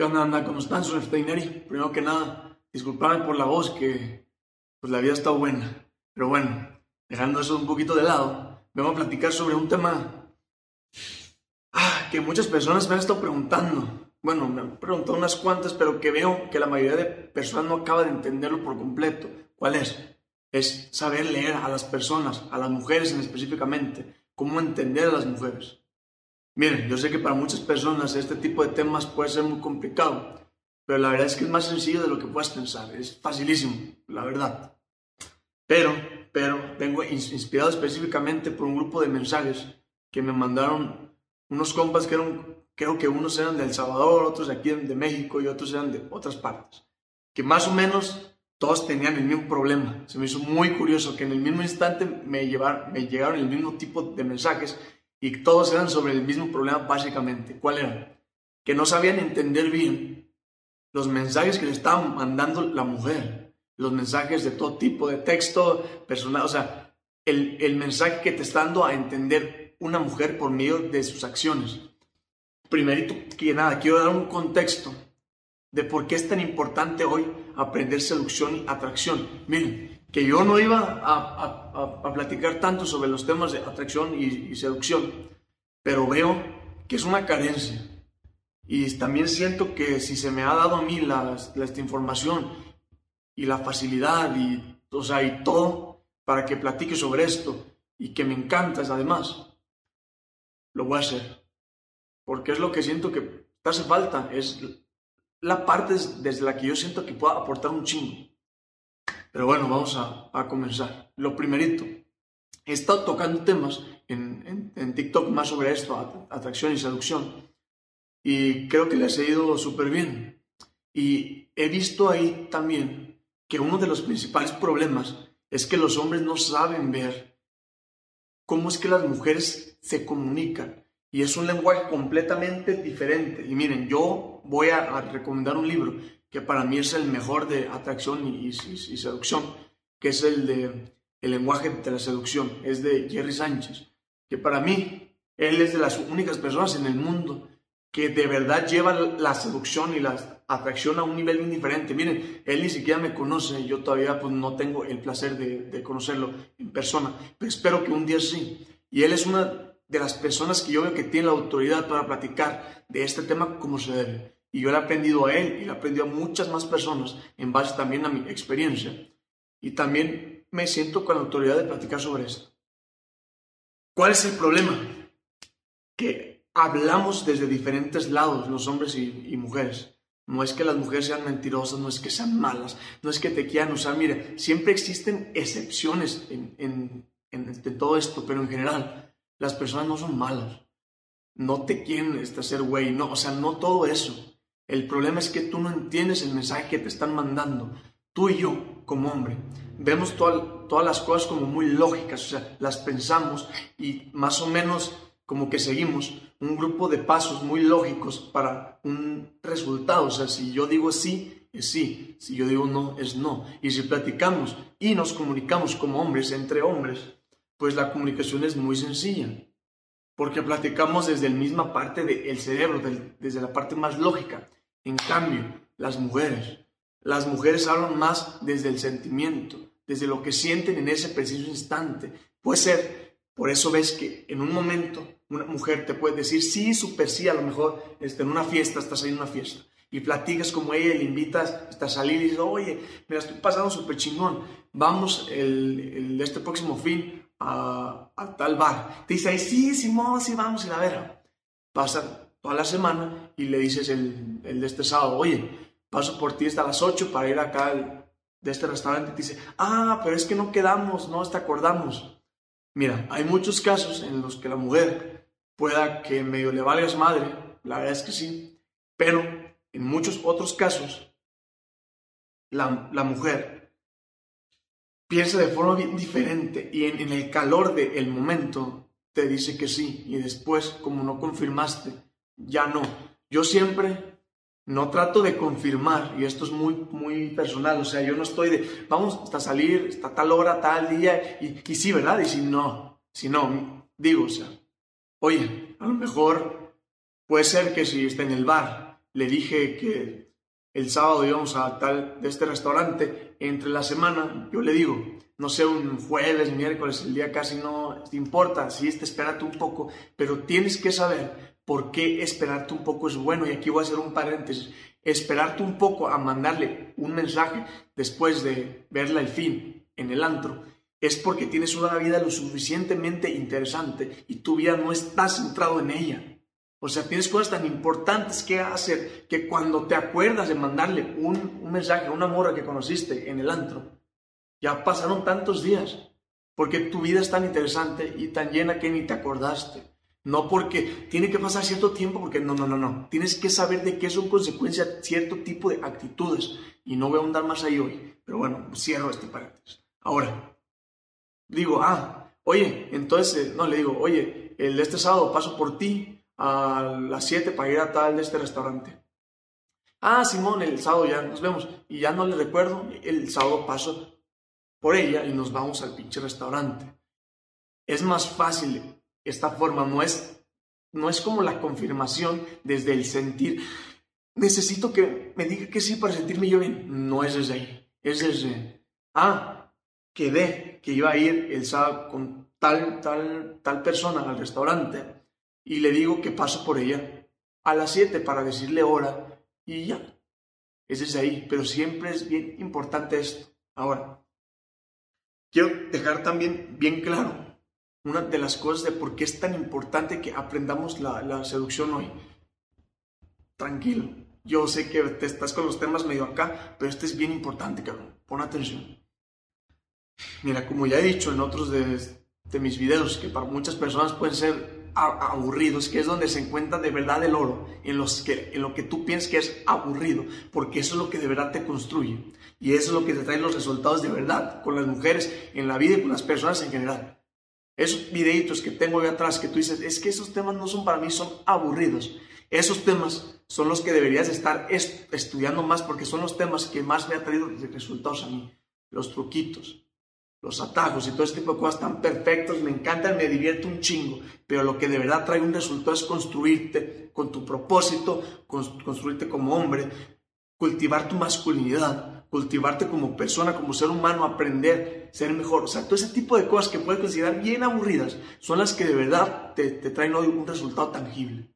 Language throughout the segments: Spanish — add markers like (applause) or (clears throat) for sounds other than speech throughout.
¿Qué onda, anda? ¿Cómo están, su Primero que nada, disculpadme por la voz, que pues la vida está buena. Pero bueno, dejando eso un poquito de lado, vengo a platicar sobre un tema ah, que muchas personas me han estado preguntando. Bueno, me han preguntado unas cuantas, pero que veo que la mayoría de personas no acaba de entenderlo por completo. ¿Cuál es? Es saber leer a las personas, a las mujeres en específicamente, cómo entender a las mujeres. Miren, yo sé que para muchas personas este tipo de temas puede ser muy complicado, pero la verdad es que es más sencillo de lo que puedas pensar. Es facilísimo, la verdad. Pero, pero, vengo inspirado específicamente por un grupo de mensajes que me mandaron unos compas que eran, creo que unos eran de El Salvador, otros de aquí de México y otros eran de otras partes. Que más o menos todos tenían el mismo problema. Se me hizo muy curioso que en el mismo instante me, me llegaron el mismo tipo de mensajes y todos eran sobre el mismo problema básicamente. ¿Cuál era? Que no sabían entender bien los mensajes que le estaban mandando la mujer, los mensajes de todo tipo, de texto, personal, o sea, el, el mensaje que te está dando a entender una mujer por medio de sus acciones. Primerito que nada, quiero dar un contexto de por qué es tan importante hoy aprender seducción y atracción. Miren, que yo no iba a, platicar tanto sobre los temas de atracción y, seducción, pero veo que es una carencia. Y también siento que si se me ha dado a mí la, esta información y la facilidad y, o sea, y todo para que platique sobre esto y que me encanta además, lo voy a hacer. Porque es lo que siento que hace falta, es la parte desde la que yo siento que puedo aportar un chingo. Pero bueno, vamos a, comenzar. Lo primerito, he estado tocando temas en, TikTok más sobre esto, atracción y seducción, y creo que les ha ido súper bien. Y he visto ahí también que uno de los principales problemas es que los hombres no saben ver cómo es que las mujeres se comunican. Y es un lenguaje completamente diferente. Y miren, yo voy a recomendar un libro que para mí es el mejor de atracción y, seducción, que es el de El lenguaje de la seducción, es de Jerry Sánchez, que para mí él es de las únicas personas en el mundo que de verdad lleva la seducción y la atracción a un nivel muy diferente. Miren, él ni siquiera me conoce, yo todavía pues, no tengo el placer de, de conocerlo en persona, pero espero que un día sí. Y él es una de las personas que yo veo que tiene la autoridad para platicar de este tema como se debe. Y yo le he aprendido a él y le he aprendido a muchas más personas en base también a mi experiencia. Y también me siento con la autoridad de platicar sobre esto. ¿Cuál es el problema? Que hablamos desde diferentes lados, los hombres y, mujeres. No es que las mujeres sean mentirosas, no es que sean malas, no es que te quieran usar. Mire, siempre existen excepciones en, en, en todo esto, pero en general, las personas no son malas. No te quieren este, hacer güey, no, o sea, no todo eso. El problema es que tú no entiendes el mensaje que te están mandando. Tú y yo, como hombre, vemos todas las cosas como muy lógicas, o sea, las pensamos y más o menos como que seguimos un grupo de pasos muy lógicos para un resultado. O sea, si yo digo sí, es sí. Si yo digo no, es no. Y si platicamos y nos comunicamos como hombres, entre hombres, pues la comunicación es muy sencilla. Porque platicamos desde la misma parte del cerebro, desde la parte más lógica. En cambio, las mujeres, las mujeres hablan más desde el sentimiento, desde lo que sienten en ese preciso instante. Puede ser, por eso ves que en un momento una mujer te puede decir sí, súper sí, a lo mejor este, en una fiesta, estás ahí en una fiesta, y platicas como ella, le invitas a salir y dices, oye, me la estoy pasando súper chingón, vamos el, este próximo fin a, tal bar. Te dice, sí, Simón, sí, vamos, y la ver. Pasa toda la semana y le dices el, el de este sábado, oye, paso por ti hasta las 8 para ir acá de este restaurante. Y te dice, ah, pero es que no quedamos, no te acordamos. Mira, hay muchos casos en los que la mujer pueda que medio le valgas madre, la verdad es que sí, pero en muchos otros casos la, la mujer piensa de forma bien diferente y en, en el calor del momento te dice que sí y después como no confirmaste ya no. Yo siempre no trato de confirmar, y esto es muy, muy personal, o sea, yo no estoy de, vamos hasta salir, hasta tal hora, tal día, y, y sí, ¿verdad? Y si no, si no, digo, o sea, oye, a lo mejor puede ser que si está en el bar le dije que el sábado íbamos a tal de este restaurante, entre la semana yo le digo, no sé, un jueves, miércoles, el día casi no te importa, sí, te espérate un poco, pero tienes que saber por qué esperarte un poco es bueno. Y aquí voy a hacer un paréntesis. Esperarte un poco a mandarle un mensaje después de verla el fin en el antro es porque tienes una vida lo suficientemente interesante y tu vida no está centrado en ella. O sea, tienes cosas tan importantes que hacer que cuando te acuerdas de mandarle un, un mensaje a una mora que conociste en el antro, ya pasaron tantos días, porque tu vida es tan interesante y tan llena que ni te acordaste. No porque tiene que pasar cierto tiempo, porque no, no, no, no. Tienes que saber de qué son consecuencias cierto tipo de actitudes. Y no voy a andar más ahí hoy. Pero bueno, cierro este paréntesis. Ahora, digo, ah, oye, entonces, no, le digo, oye, el de este sábado paso por ti a las 7 para ir a tal de este restaurante. Ah, Simón, el sábado ya nos vemos. Y ya no le recuerdo, el sábado paso por ella y nos vamos al pinche restaurante. Es más fácil esta forma, no es, no es como la confirmación desde el sentir. Necesito que me diga que sí para sentirme yo bien. No es desde ahí, es desde, ah, quedé que iba a ir el sábado con tal, tal, tal persona al restaurante y le digo que paso por ella a las 7 para decirle hora y ya. Es desde ahí, pero siempre es bien importante esto. Ahora, quiero dejar también bien claro una de las cosas de por qué es tan importante que aprendamos la, seducción hoy. Tranquilo, yo sé que te estás con los temas medio acá, pero este es bien importante, cabrón. Pon atención. Mira, como ya he dicho en otros de, de mis videos, que para muchas personas pueden ser aburridos, que es donde se encuentra de verdad el oro, en, los que, en lo que tú piensas que es aburrido, porque eso es lo que de verdad te construye. Y eso es lo que te trae los resultados de verdad con las mujeres en la vida y con las personas en general. Esos videitos que tengo ahí atrás que tú dices, es que esos temas no son para mí, son aburridos. Esos temas son los que deberías estar estudiando más porque son los temas que más me han traído resultados a mí. Los truquitos, los atajos y todo ese tipo de cosas tan perfectos, me encantan, me divierte un chingo, pero lo que de verdad trae un resultado es construirte con tu propósito, construirte como hombre, cultivar tu masculinidad, cultivarte como persona, como ser humano, aprender, ser mejor. O sea, todo ese tipo de cosas que puedes considerar bien aburridas son las que de verdad te, traen hoy un resultado tangible.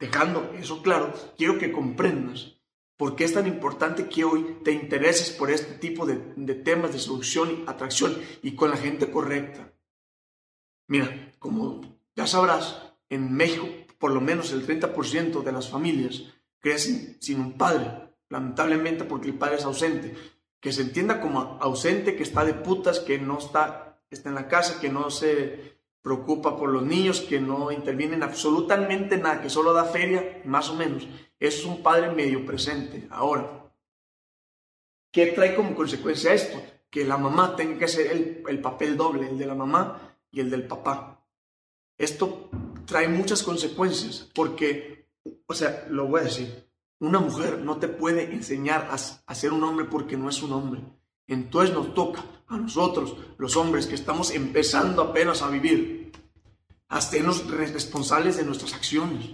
Dejando eso claro, quiero que comprendas por qué es tan importante que hoy te intereses por este tipo de, de temas de seducción y atracción y con la gente correcta. Mira, como ya sabrás, en México por lo menos el 30% de las familias crecen sin un padre lamentablemente porque el padre es ausente. Que se entienda como ausente, que está de putas, que no está, está en la casa, que no se preocupa por los niños, que no interviene en absolutamente nada, que solo da feria, más o menos. Es un padre medio presente. Ahora, ¿qué trae como consecuencia esto? Que la mamá tenga que hacer el, el papel doble, el de la mamá y el del papá. Esto trae muchas consecuencias porque, o sea, lo voy a decir, una mujer no te puede enseñar a, ser un hombre porque no es un hombre. Entonces nos toca a nosotros, los hombres que estamos empezando apenas a vivir, a hacernos responsables de nuestras acciones.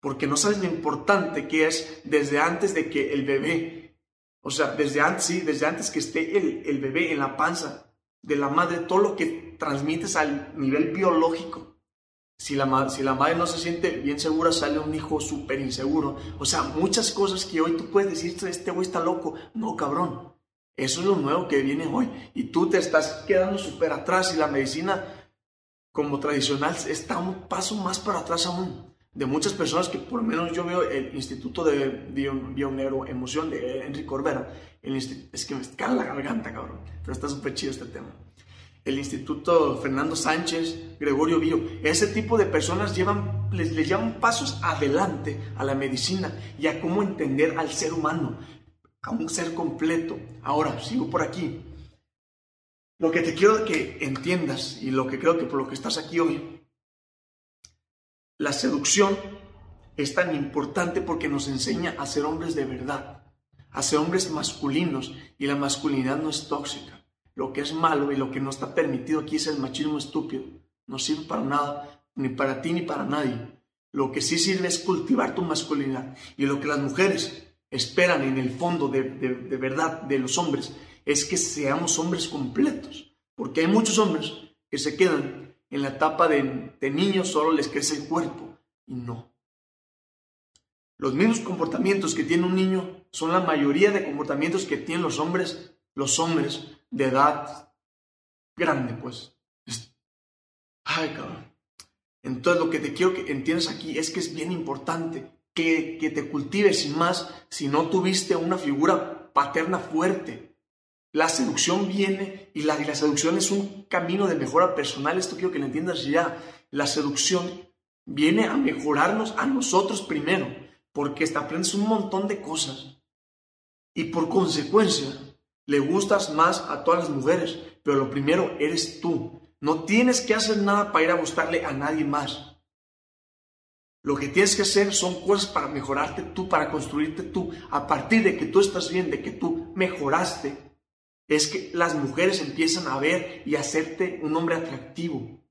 Porque no sabes lo importante que es desde antes de que el bebé, o sea, desde antes, sí, desde antes que esté el, el bebé en la panza de la madre, todo lo que transmites al nivel biológico si la, si la madre no se siente bien segura, sale un hijo súper inseguro. O sea, muchas cosas que hoy tú puedes decir, este güey está loco. No, cabrón. Eso es lo nuevo que viene hoy. Y tú te estás quedando súper atrás y la medicina como tradicional está un paso más para atrás aún. De muchas personas que por lo menos yo veo el Instituto de Bioneuroemoción de Enrique Corbera. El es que me cae la garganta, cabrón. Pero está súper chido este tema el Instituto Fernando Sánchez, Gregorio Bio. Ese tipo de personas llevan, les, les llevan pasos adelante a la medicina y a cómo entender al ser humano, a un ser completo. Ahora, sigo por aquí. Lo que te quiero que entiendas y lo que creo que por lo que estás aquí hoy, la seducción es tan importante porque nos enseña a ser hombres de verdad, a ser hombres masculinos y la masculinidad no es tóxica. Lo que es malo y lo que no está permitido aquí es el machismo estúpido. No sirve para nada, ni para ti ni para nadie. Lo que sí sirve es cultivar tu masculinidad. Y lo que las mujeres esperan en el fondo de, verdad de los hombres es que seamos hombres completos. Porque hay muchos hombres que se quedan en la etapa de, de niños, solo les crece el cuerpo. Y no. Los mismos comportamientos que tiene un niño son la mayoría de comportamientos que tienen los hombres, los hombres de edad grande, pues. Ay, cabrón. Entonces lo que te quiero que entiendas aquí es que es bien importante que, que te cultives y más si no tuviste una figura paterna fuerte. La seducción viene y la, y la seducción es un camino de mejora personal. Esto quiero que lo entiendas ya. La seducción viene a mejorarnos a nosotros primero, porque te aprendes un montón de cosas. Y por consecuencia, le gustas más a todas las mujeres, pero lo primero eres tú. No tienes que hacer nada para ir a gustarle a nadie más. Lo que tienes que hacer son cosas para mejorarte tú, para construirte tú. A partir de que tú estás bien, de que tú mejoraste, es que las mujeres empiezan a ver y a hacerte un hombre atractivo.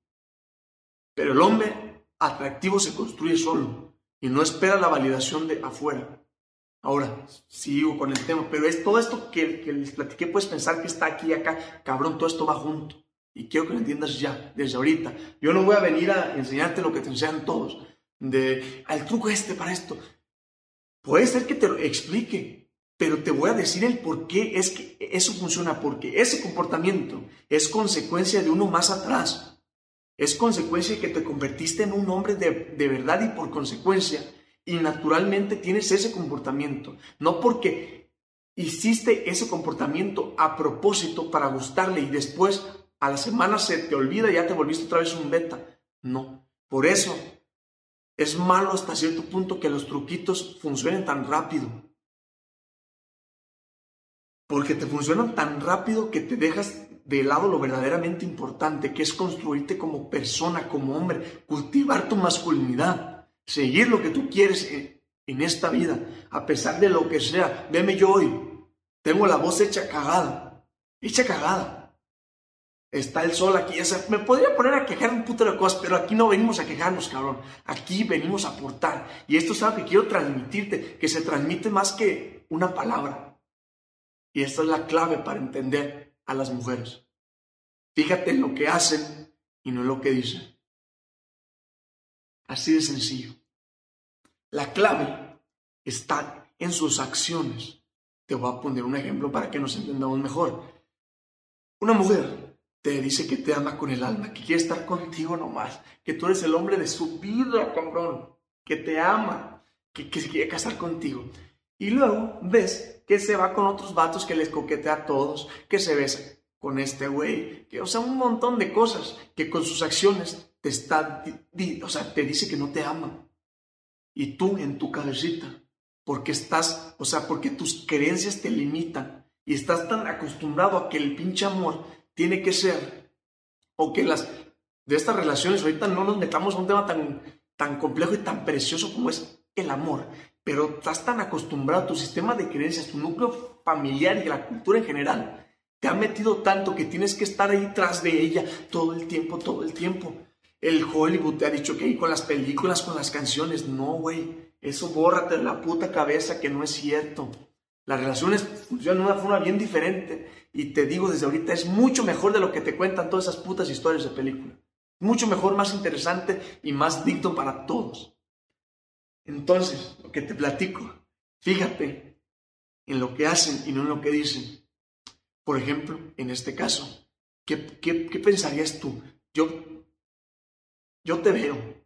Pero el hombre atractivo se construye solo y no espera la validación de afuera. Ahora, sigo con el tema, pero es todo esto que, les platiqué, puedes pensar que está aquí y acá, cabrón, todo esto va junto. Y quiero que lo entiendas ya, desde ahorita. Yo no voy a venir a enseñarte lo que te enseñan todos, de, al truco este para esto. Puede ser que te lo explique, pero te voy a decir el por qué es que eso funciona, porque ese comportamiento es consecuencia de uno más atrás. Es consecuencia de que te convertiste en un hombre de, de verdad y por consecuencia y naturalmente tienes ese comportamiento. No porque hiciste ese comportamiento a propósito para gustarle y después a la semana se te olvida y ya te volviste otra vez un beta. No. Por eso es malo hasta cierto punto que los truquitos funcionen tan rápido. Porque te funcionan tan rápido que te dejas de lado lo verdaderamente importante, que es construirte como persona, como hombre, cultivar tu masculinidad seguir lo que tú quieres en, esta vida, a pesar de lo que sea. Veme yo hoy, tengo la voz hecha cagada, hecha cagada. Está el sol aquí, me podría poner a quejar un puto de cosas, pero aquí no venimos a quejarnos, cabrón. Aquí venimos a aportar. Y esto es algo que quiero transmitirte, que se transmite más que una palabra. Y esta es la clave para entender a las mujeres. Fíjate en lo que hacen y no en lo que dicen. Así de sencillo. La clave está en sus acciones. Te voy a poner un ejemplo para que nos entendamos mejor. Una mujer te dice que te ama con el alma, que quiere estar contigo nomás, que tú eres el hombre de su vida, cabrón, que te ama, que, se quiere casar contigo. Y luego ves que se va con otros vatos que les coquetea a todos, que se besa con este güey, que, o sea, un montón de cosas que con sus acciones te está, o sea, te dice que no te ama. Y tú en tu cabecita, porque estás, o sea, porque tus creencias te limitan y estás tan acostumbrado a que el pinche amor tiene que ser, o que las, de estas relaciones, ahorita no nos metamos a un tema tan, tan complejo y tan precioso como es el amor, pero estás tan acostumbrado, tu sistema de creencias, tu núcleo familiar y la cultura en general, te ha metido tanto que tienes que estar ahí tras de ella todo el tiempo, todo el tiempo. El Hollywood te ha dicho que con las películas, con las canciones, no, güey. Eso bórrate de la puta cabeza que no es cierto. Las relaciones funcionan de una forma bien diferente. Y te digo desde ahorita, es mucho mejor de lo que te cuentan todas esas putas historias de película. Mucho mejor, más interesante y más digno para todos. Entonces, lo que te platico, fíjate en lo que hacen y no en lo que dicen. Por ejemplo, en este caso, ¿qué, qué, qué pensarías tú? Yo yo te veo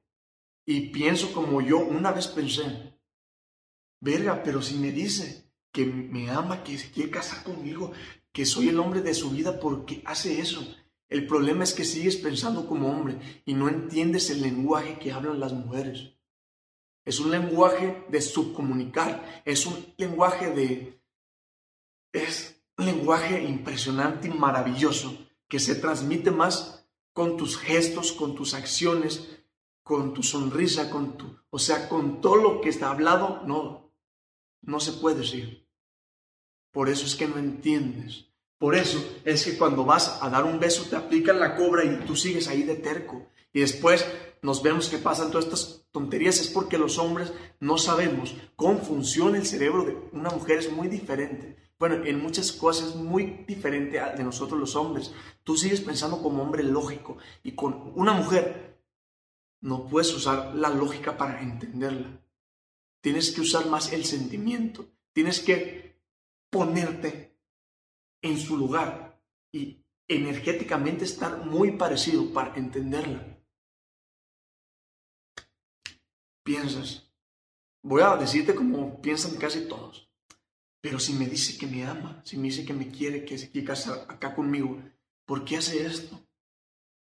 y pienso como yo una vez pensé, verga, pero si me dice que me ama, que se quiere casar conmigo, que soy el hombre de su vida, ¿por qué hace eso? El problema es que sigues pensando como hombre y no entiendes el lenguaje que hablan las mujeres. Es un lenguaje de subcomunicar, es un lenguaje de... es un lenguaje impresionante y maravilloso que se transmite más con tus gestos, con tus acciones, con tu sonrisa, con tu, o sea, con todo lo que está hablado, no, no se puede decir. Por eso es que no entiendes. Por eso es que cuando vas a dar un beso te aplican la cobra y tú sigues ahí de terco. Y después nos vemos que pasan todas estas tonterías es porque los hombres no sabemos cómo funciona el cerebro de una mujer, es muy diferente. Bueno, en muchas cosas muy diferente de nosotros los hombres. Tú sigues pensando como hombre lógico y con una mujer no puedes usar la lógica para entenderla. Tienes que usar más el sentimiento. Tienes que ponerte en su lugar y energéticamente estar muy parecido para entenderla. Piensas, voy a decirte como piensan casi todos, pero si me dice que me ama, si me dice que me quiere, que se quiere casar acá conmigo, ¿por qué hace esto?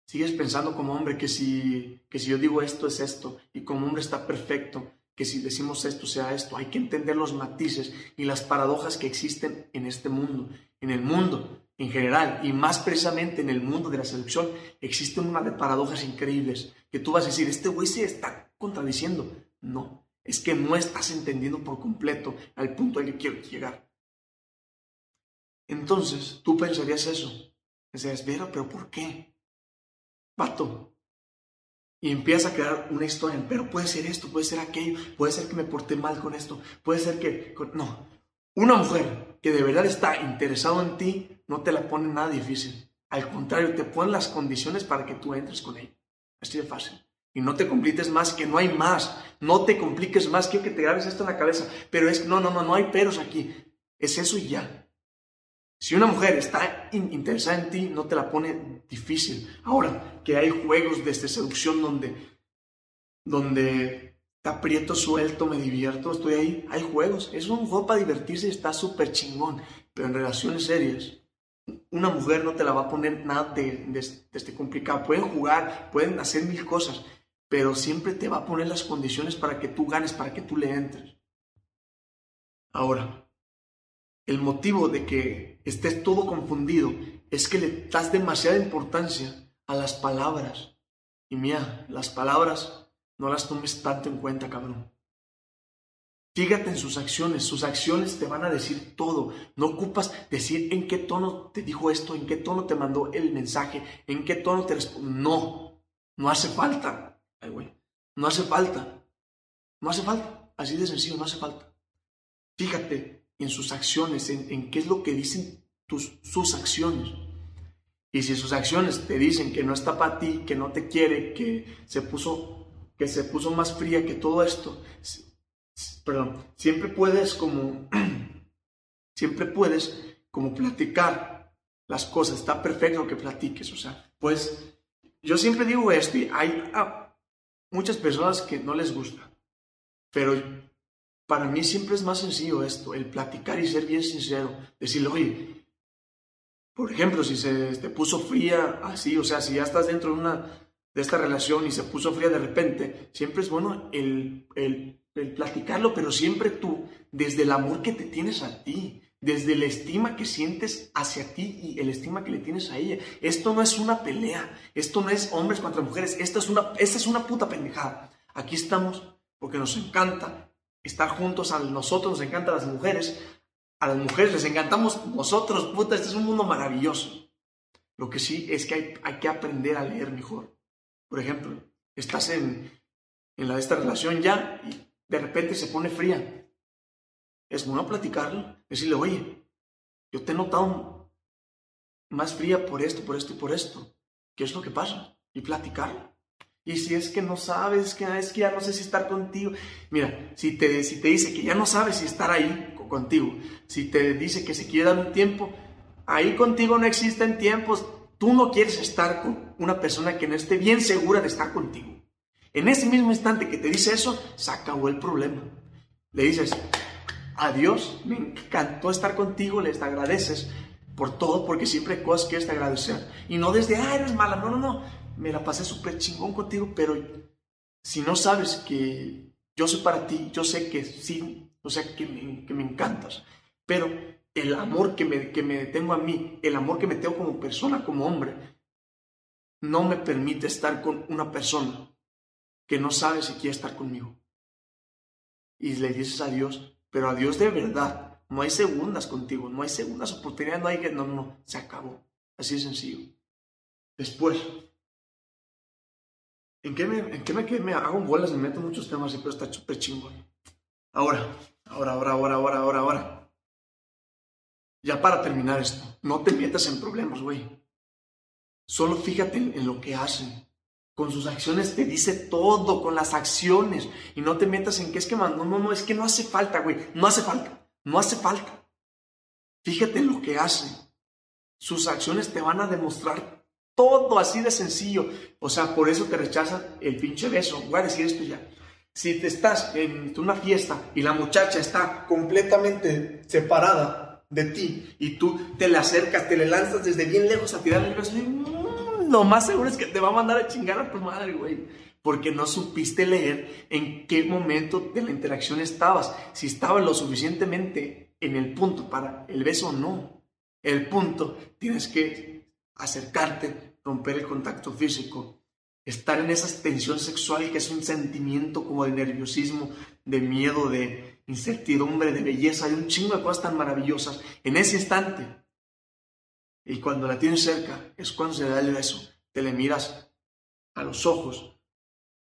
Sigues pensando como hombre que si, que si yo digo esto es esto y como hombre está perfecto, que si decimos esto sea esto. Hay que entender los matices y las paradojas que existen en este mundo, en el mundo en general y más precisamente en el mundo de la seducción, existen una de paradojas increíbles que tú vas a decir, este güey se está contradiciendo. No, es que no estás entendiendo por completo al punto al que quiero llegar. Entonces, tú pensarías eso. Pensarías, pero, pero ¿por qué? Pato. Y empiezas a crear una historia, pero puede ser esto, puede ser aquello, puede ser que me porté mal con esto, puede ser que... No, una mujer que de verdad está interesado en ti no te la pone nada difícil. Al contrario, te pone las condiciones para que tú entres con ella. Así de fácil. Y no te compliques más, que no hay más. No te compliques más. Quiero que te grabes esto en la cabeza. Pero es, no, no, no, no hay peros aquí. Es eso y ya. Si una mujer está interesada en ti, no te la pone difícil. Ahora, que hay juegos de seducción donde, donde aprieto suelto, me divierto, estoy ahí. Hay juegos. Es un juego para divertirse está súper chingón. Pero en relaciones serias, una mujer no te la va a poner nada de, este complicado. Pueden jugar, pueden hacer mil cosas, pero siempre te va a poner las condiciones para que tú ganes, para que tú le entres. Ahora, el motivo de que estés todo confundido es que le das demasiada importancia a las palabras. Y mía, las palabras no las tomes tanto en cuenta, cabrón. Fíjate en sus acciones, sus acciones te van a decir todo. No ocupas decir en qué tono te dijo esto, en qué tono te mandó el mensaje, en qué tono te respondió. No, no hace falta. No hace falta. No hace falta. Así de sencillo, no hace falta. Fíjate en sus acciones, en, qué es lo que dicen tus, sus acciones. Y si sus acciones te dicen que no está para ti, que no te quiere, que se puso que se puso más fría que todo esto, perdón, siempre puedes como, (clears throat) siempre puedes como platicar las cosas, está perfecto que platiques, o sea, pues yo siempre digo esto hay muchas personas que no les gusta, pero para mí siempre es más sencillo esto, el platicar y ser bien sincero, decirle, oye, por ejemplo, si se te puso fría así, o sea, si ya estás dentro de una de esta relación y se puso fría de repente, siempre es bueno el, el, platicarlo, pero siempre tú, desde el amor que te tienes a ti, desde la estima que sientes hacia ti y el estima que le tienes a ella. Esto no es una pelea, esto no es hombres contra mujeres, esta es una, esta es una puta pendejada. Aquí estamos porque nos encanta estar juntos, a nosotros nos encantan las mujeres, a las mujeres les encantamos nosotros, puta, este es un mundo maravilloso. Lo que sí es que hay, hay que aprender a leer mejor. Por ejemplo, estás en, en la de esta relación ya y de repente se pone fría. Es bueno platicarlo, decirle, oye, yo te he notado más fría por esto, por esto y por esto. ¿Qué es lo que pasa? Y platicarlo. Y si es que no sabes, que es que ya no sé si estar contigo. Mira, si te, si te dice que ya no sabes si estar ahí contigo, si te dice que se quiere dar un tiempo, ahí contigo no existen tiempos. Tú no quieres estar con una persona que no esté bien segura de estar contigo. En ese mismo instante que te dice eso, se acabó el problema. Le dices, adiós, me encantó estar contigo, les agradeces por todo, porque siempre hay cosas que quieres agradecer. Y no desde, ah, eres mala, no, no, no, me la pasé súper chingón contigo, pero si no sabes que yo soy para ti, yo sé que sí, o sea, que me, que me encantas, pero el amor que me, que me tengo a mí, el amor que me tengo como persona, como hombre, no me permite estar con una persona que no sabe si quiere estar conmigo. Y le dices a Dios, pero a Dios de verdad, no hay segundas contigo, no hay segundas oportunidades, no hay que, no, no, se acabó. Así de sencillo. Después, ¿En qué me, en qué me, qué me hago? Me meto muchos temas y pero está súper chingón. Ahora, ahora, ahora, ahora, ahora, ahora, ahora. Ya para terminar esto, no te metas en problemas, güey. Solo fíjate en lo que hacen. Con sus acciones te dice todo, con las acciones. Y no te metas en que es que, no, no, no, es que no hace falta, güey. No hace falta. No hace falta. Fíjate en lo que hacen. Sus acciones te van a demostrar todo así de sencillo. O sea, por eso te rechazan el pinche beso. Voy a decir esto ya. Si te estás en una fiesta y la muchacha está completamente separada de ti y tú te le acercas, te le lanzas desde bien lejos a tirarle el beso, lo más seguro es que te va a mandar a chingar a tu madre, güey. Porque no supiste leer en qué momento de la interacción estabas. Si estabas lo suficientemente en el punto para el beso o no. El punto, tienes que acercarte, romper el contacto físico, estar en esa tensión sexual que es un sentimiento como de nerviosismo, de miedo, de incertidumbre, de belleza, de un chingo de cosas tan maravillosas. En ese instante, y cuando la tienes cerca, es cuando se da el beso. Te le miras a los ojos,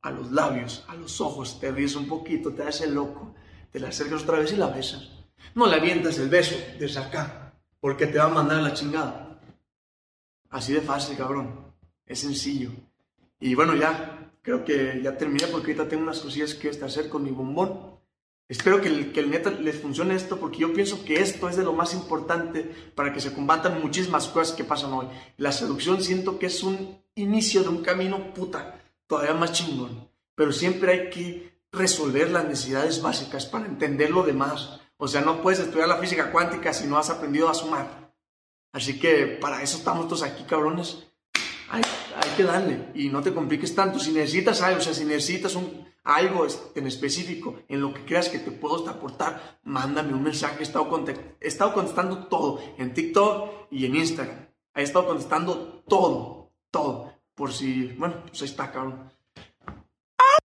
a los labios, a los ojos, te ríes un poquito, te haces loco, te la acercas otra vez y la besas. No le avientas el beso desde acá, porque te va a mandar la chingada. Así de fácil, cabrón. Es sencillo. Y bueno, ya, creo que ya terminé porque ahorita tengo unas cosillas que hacer con mi bombón. Espero que el, que el neta les funcione esto porque yo pienso que esto es de lo más importante para que se combatan muchísimas cosas que pasan hoy. La seducción siento que es un inicio de un camino puta, todavía más chingón. Pero siempre hay que resolver las necesidades básicas para entender lo demás. O sea, no puedes estudiar la física cuántica si no has aprendido a sumar. Así que para eso estamos todos aquí, cabrones. Hay, hay que darle y no te compliques tanto. Si necesitas algo, o sea, si necesitas un, algo en específico, en lo que creas que te puedo aportar, mándame un mensaje. He estado, contestando todo en TikTok y en Instagram. He estado contestando todo, todo. Por si, bueno, pues ahí está, cabrón.